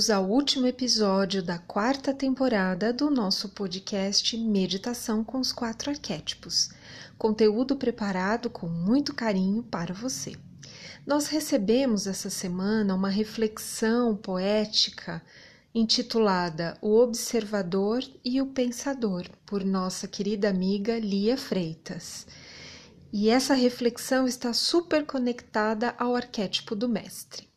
Bem-vindos ao último episódio da quarta temporada do nosso podcast Meditação com os Quatro Arquétipos. Conteúdo preparado com muito carinho para você. Nós recebemos essa semana uma reflexão poética intitulada O Observador e o Pensador, por nossa querida amiga Lia Freitas. E essa reflexão está super conectada ao arquétipo do mestre.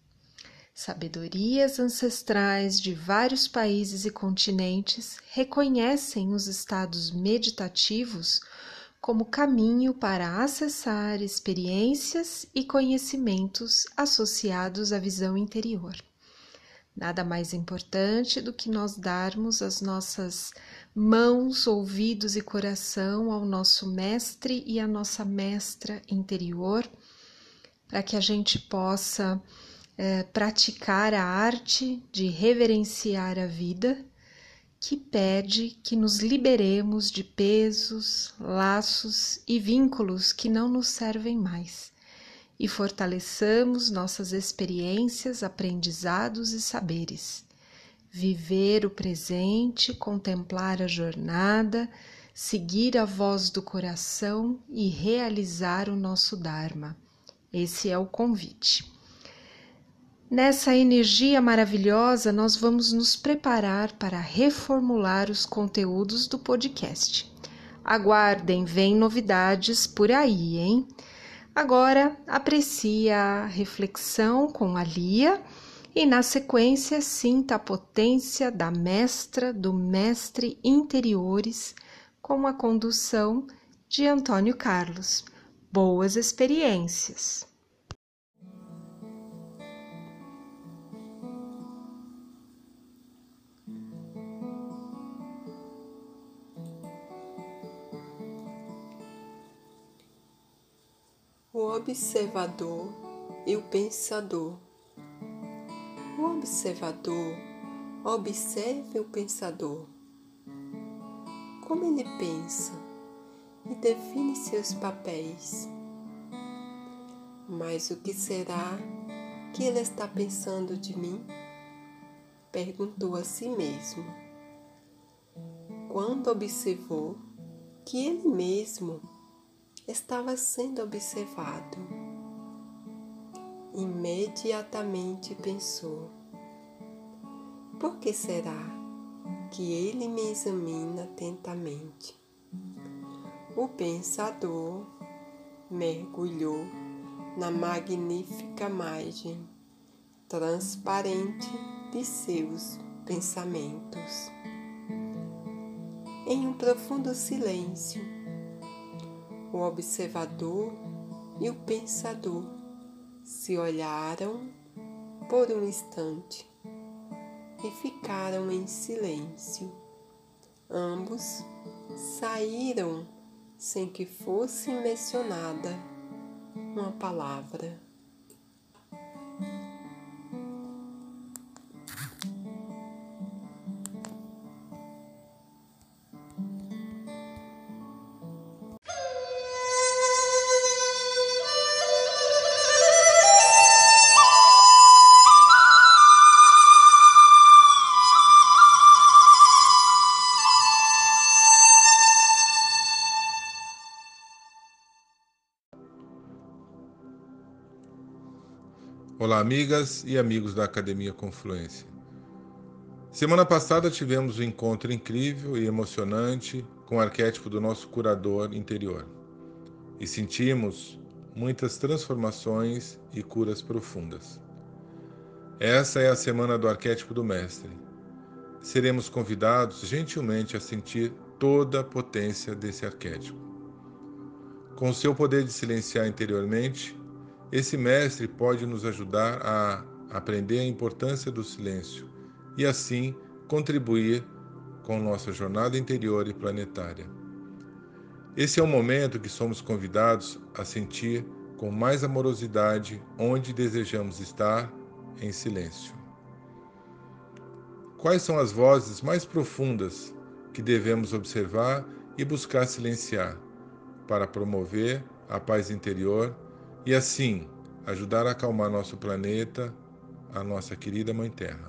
Sabedorias ancestrais de vários países e continentes reconhecem os estados meditativos como caminho para acessar experiências e conhecimentos associados à visão interior. Nada mais importante do que nós darmos as nossas mãos, ouvidos e coração ao nosso mestre e à nossa mestra interior, para que a gente possa é, praticar a arte de reverenciar a vida, que pede que nos liberemos de pesos, laços e vínculos que não nos servem mais e fortaleçamos nossas experiências, aprendizados e saberes. Viver o presente, contemplar a jornada, seguir a voz do coração e realizar o nosso Dharma. Esse é o convite. Nessa energia maravilhosa, nós vamos nos preparar para reformular os conteúdos do podcast. Aguardem, vem novidades por aí, hein? Agora aprecie a reflexão com a Lia e, na sequência, sinta a potência da mestra, do mestre interiores, com a condução de Antônio Carlos. Boas experiências! O observador e o pensador. O observador observa o pensador. Como ele pensa e define seus papéis. Mas o que será que ele está pensando de mim? Perguntou a si mesmo. Quando observou que ele mesmo estava sendo observado. Imediatamente pensou: por que será que ele me examina atentamente? O pensador mergulhou na magnífica margem transparente de seus pensamentos. Em um profundo silêncio, o observador e o pensador se olharam por um instante e ficaram em silêncio. Ambos saíram sem que fosse mencionada uma palavra. Amigas e amigos da Academia Confluência. Semana passada tivemos um encontro incrível e emocionante com o arquétipo do nosso curador interior e sentimos muitas transformações e curas profundas. Essa é a semana do arquétipo do Mestre. Seremos convidados gentilmente a sentir toda a potência desse arquétipo. Com seu poder de silenciar interiormente, esse mestre pode nos ajudar a aprender a importância do silêncio e assim contribuir com nossa jornada interior e planetária. Esse é o momento que somos convidados a sentir com mais amorosidade onde desejamos estar em silêncio. Quais são as vozes mais profundas que devemos observar e buscar silenciar para promover a paz interior e assim ajudar a acalmar nosso planeta, a nossa querida Mãe Terra.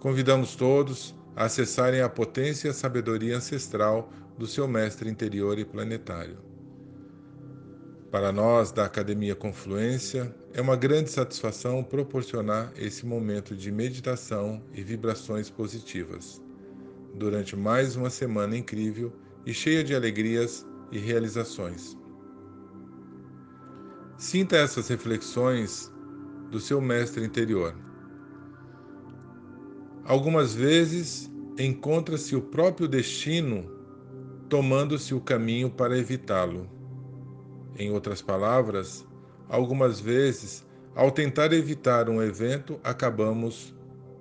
Convidamos todos a acessarem a potência e a sabedoria ancestral do seu mestre interior e planetário. Para nós da Academia Confluência, é uma grande satisfação proporcionar esse momento de meditação e vibrações positivas durante mais uma semana incrível e cheia de alegrias e realizações. Sinta essas reflexões do seu mestre interior. Algumas vezes encontra-se o próprio destino tomando-se o caminho para evitá-lo. Em outras palavras, algumas vezes, ao tentar evitar um evento, acabamos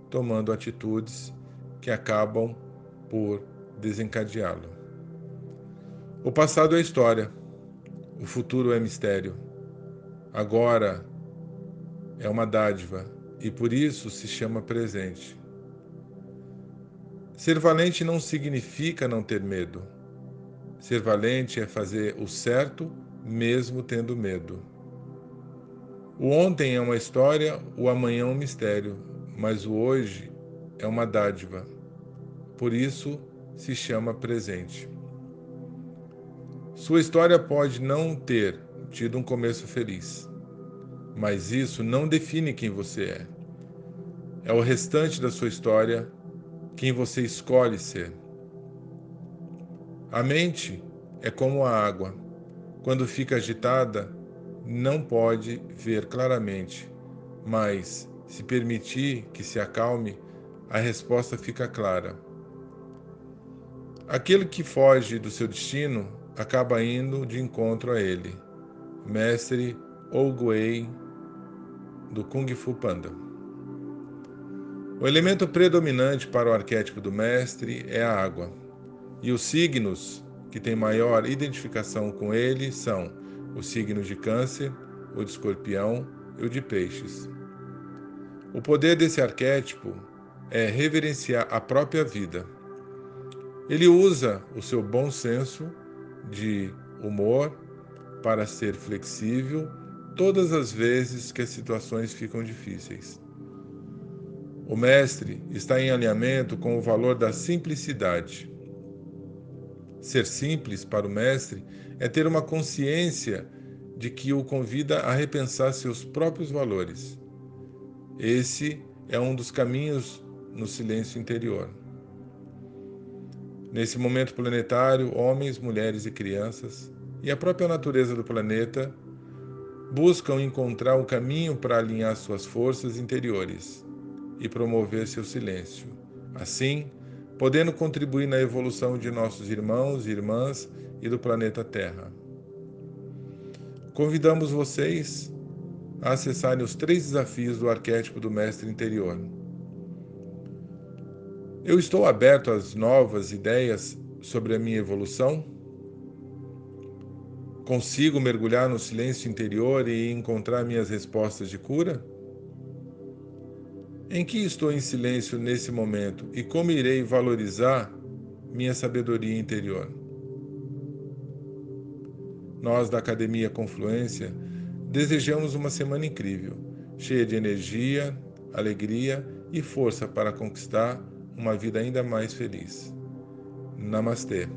tomando atitudes que acabam por desencadeá-lo. O passado é história, o futuro é mistério. Agora é uma dádiva e por isso se chama presente. Ser valente não significa não ter medo. Ser valente é fazer o certo mesmo tendo medo. O ontem é uma história, o amanhã é um mistério, mas o hoje é uma dádiva. Por isso se chama presente. Sua história pode não ter tido um começo feliz, mas isso não define quem você é. É o restante da sua história quem você escolhe ser. A mente é como a água. Quando fica agitada, não pode ver claramente, mas se permitir que se acalme, a resposta fica clara. Aquele que foge do seu destino acaba indo de encontro a ele. Mestre Oguei do Kung Fu Panda. O elemento predominante para o arquétipo do mestre é a água, e os signos que têm maior identificação com ele são o signo de Câncer, o de Escorpião e o de Peixes. O poder desse arquétipo é reverenciar a própria vida ele usa o seu bom senso de humor para ser flexível todas as vezes que as situações ficam difíceis. O mestre está em alinhamento com o valor da simplicidade. Ser simples para o mestre é ter uma consciência de que o convida a repensar seus próprios valores. Esse é um dos caminhos no silêncio interior. Nesse momento planetário, homens, mulheres e crianças, e a própria natureza do planeta, buscam encontrar um caminho para alinhar suas forças interiores e promover seu silêncio. Assim, podendo contribuir na evolução de nossos irmãos e irmãs e do planeta Terra. Convidamos vocês a acessarem os três desafios do arquétipo do Mestre Interior eu estou aberto às novas ideias sobre a minha evolução? Consigo mergulhar no silêncio interior e encontrar minhas respostas de cura? Em que estou em silêncio nesse momento e como irei valorizar minha sabedoria interior? Nós da Academia Confluência desejamos uma semana incrível, cheia de energia, alegria e força para conquistar uma vida ainda mais feliz. Namastê.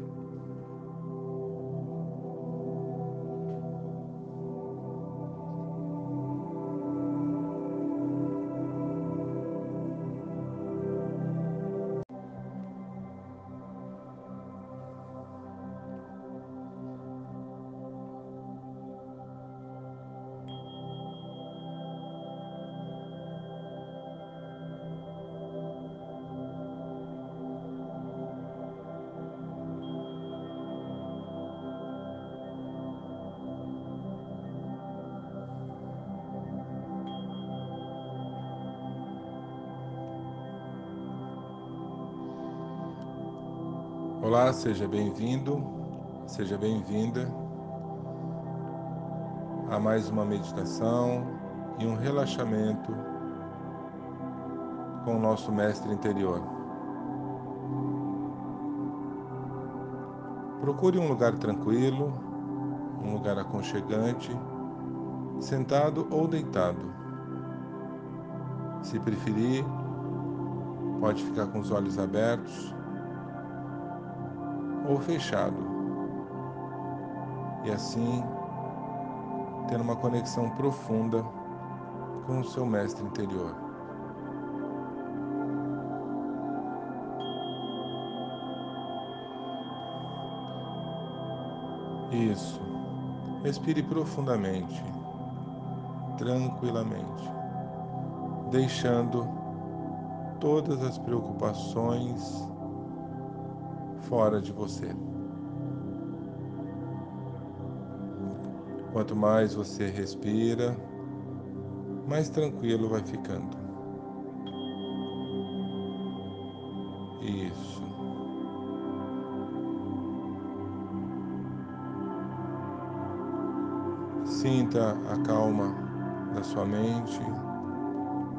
Olá, seja bem-vindo, seja bem-vinda a mais uma meditação e um relaxamento com o nosso mestre interior. Procure um lugar tranquilo, um lugar aconchegante, sentado ou deitado. Se preferir, pode ficar com os olhos abertos ou fechado. E assim ter uma conexão profunda com o seu mestre interior. Isso. Respire profundamente, tranquilamente, deixando todas as preocupações fora de você. Quanto mais você respira, mais tranquilo vai ficando. Isso. Sinta a calma da sua mente,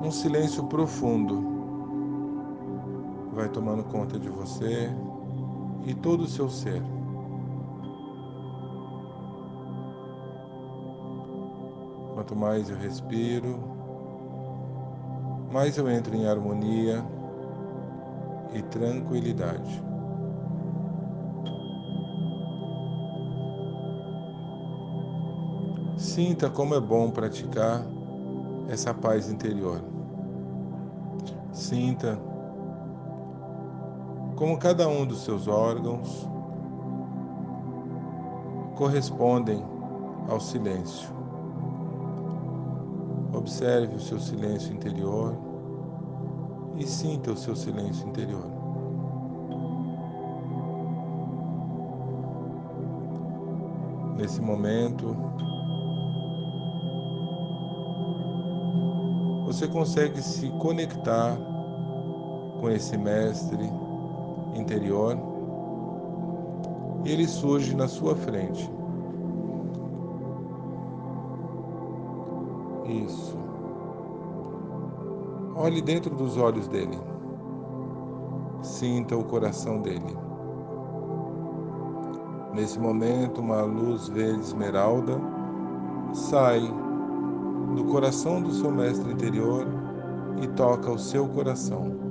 um silêncio profundo vai tomando conta de você e todo o seu ser. Quanto mais eu respiro, mais eu entro em harmonia e tranquilidade. Sinta como é bom praticar essa paz interior. Sinta como cada um dos seus órgãos correspondem ao silêncio. Observe o seu silêncio interior e sinta o seu silêncio interior. Nesse momento, você consegue se conectar com esse mestre interior, ele surge na sua frente. Isso. Olhe dentro dos olhos dele. Sinta o coração dele. Nesse momento, uma luz verde esmeralda sai do coração do seu mestre interior e toca o seu coração.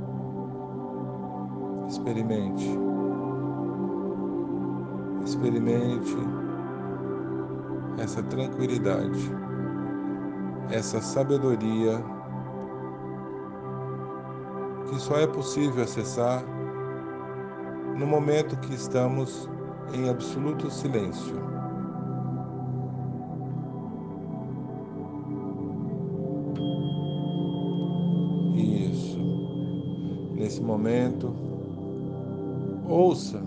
Experimente. Experimente essa tranquilidade, essa sabedoria que só é possível acessar no momento que estamos em absoluto silêncio. Isso. Nesse momento, Ouça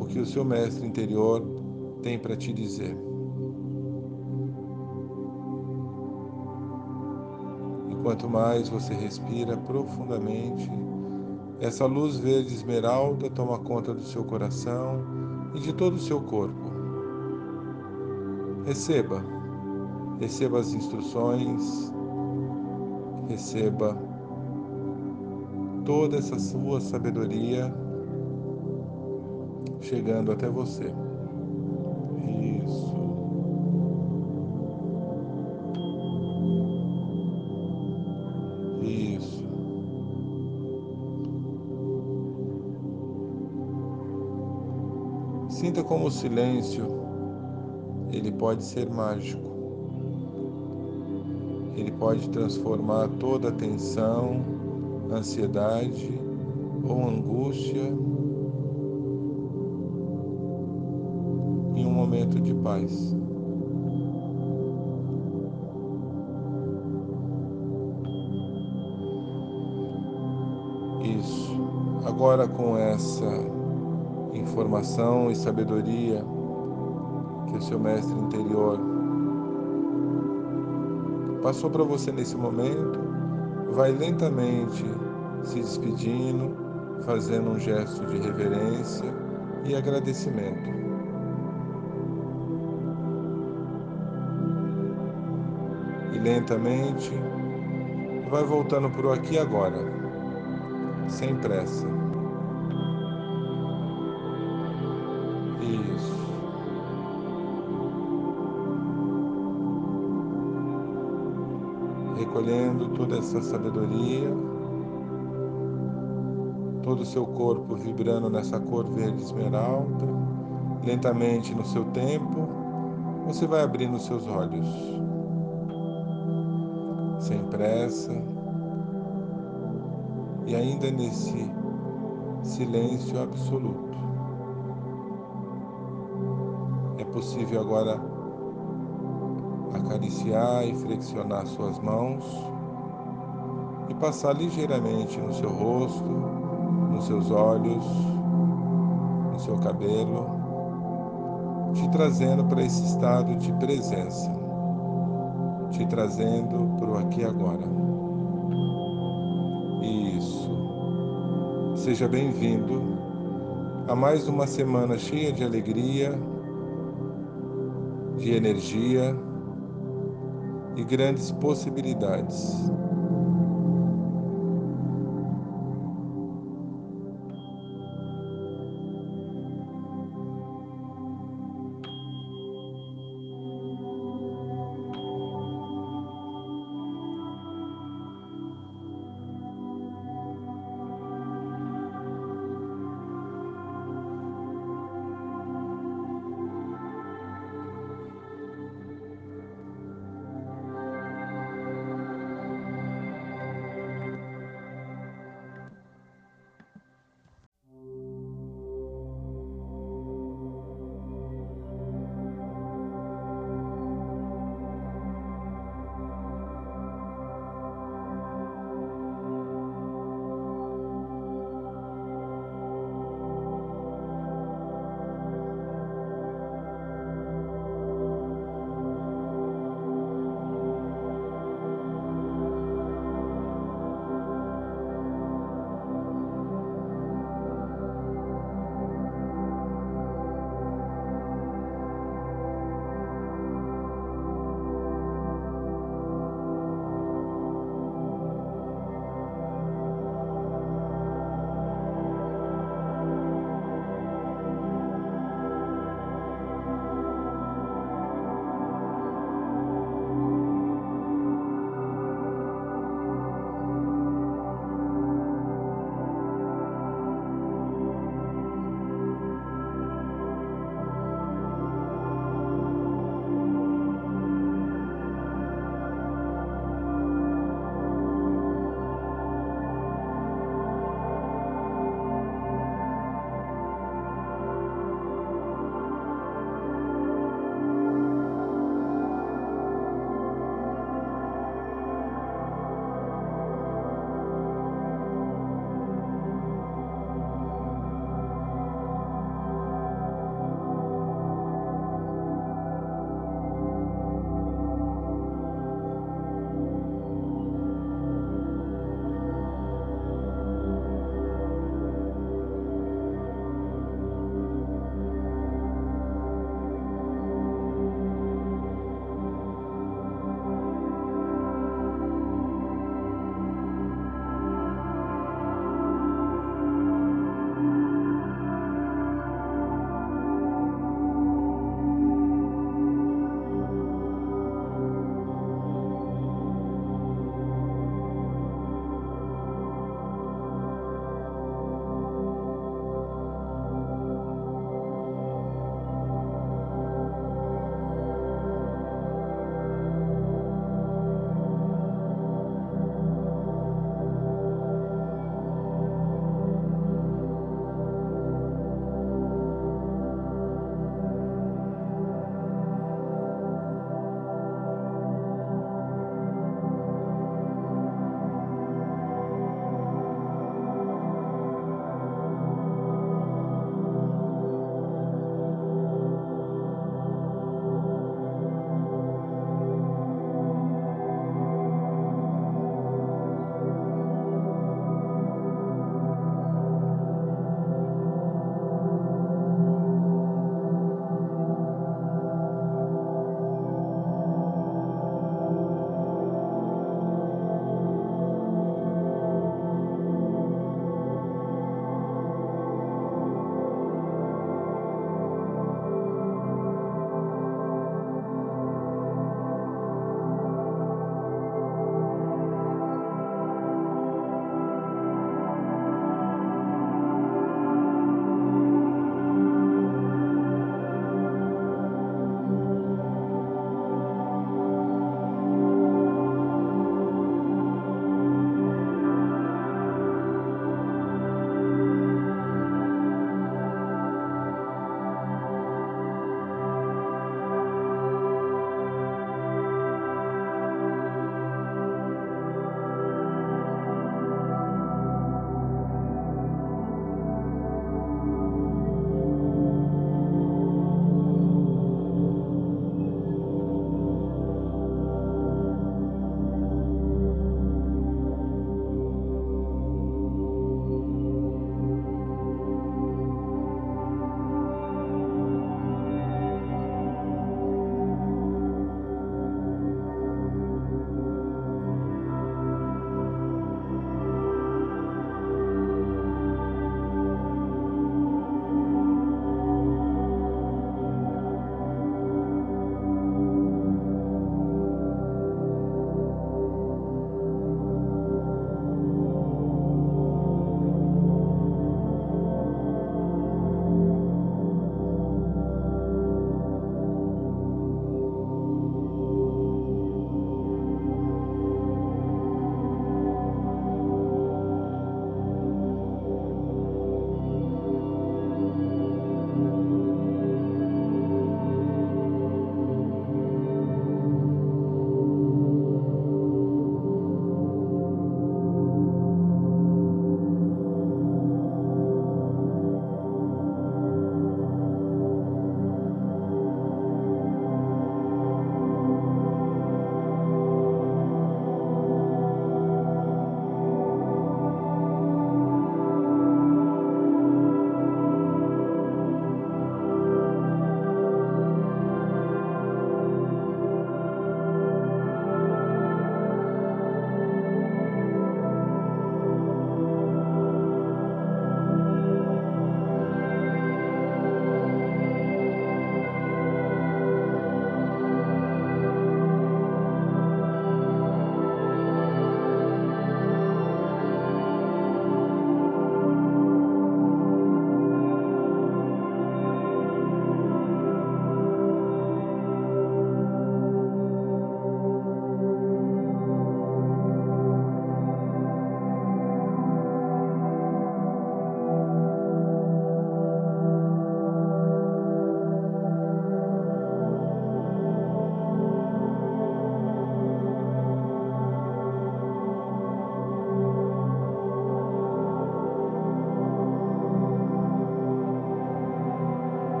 o que o seu mestre interior tem para te dizer. E quanto mais você respira profundamente, essa luz verde esmeralda toma conta do seu coração e de todo o seu corpo. Receba, receba as instruções, receba toda essa sua sabedoria chegando até você. Isso. Isso. Sinta como o silêncio ele pode ser mágico. Ele pode transformar toda a tensão, ansiedade ou angústia de paz. Isso. Agora, com essa informação e sabedoria que o seu mestre interior passou para você nesse momento, vai lentamente se despedindo, fazendo um gesto de reverência e agradecimento. Lentamente, vai voltando para o aqui e agora, sem pressa. Isso. recolhendo toda essa sabedoria, todo o seu corpo vibrando nessa cor verde esmeralda, lentamente no seu tempo, você vai abrindo seus olhos, sem pressa, e ainda nesse silêncio absoluto. É possível agora acariciar e flexionar suas mãos e passar ligeiramente no seu rosto, nos seus olhos, no seu cabelo, te trazendo para esse estado de presença, te trazendo para o aqui e agora. Isso. Seja bem-vindo a mais uma semana cheia de alegria, de energia e grandes possibilidades.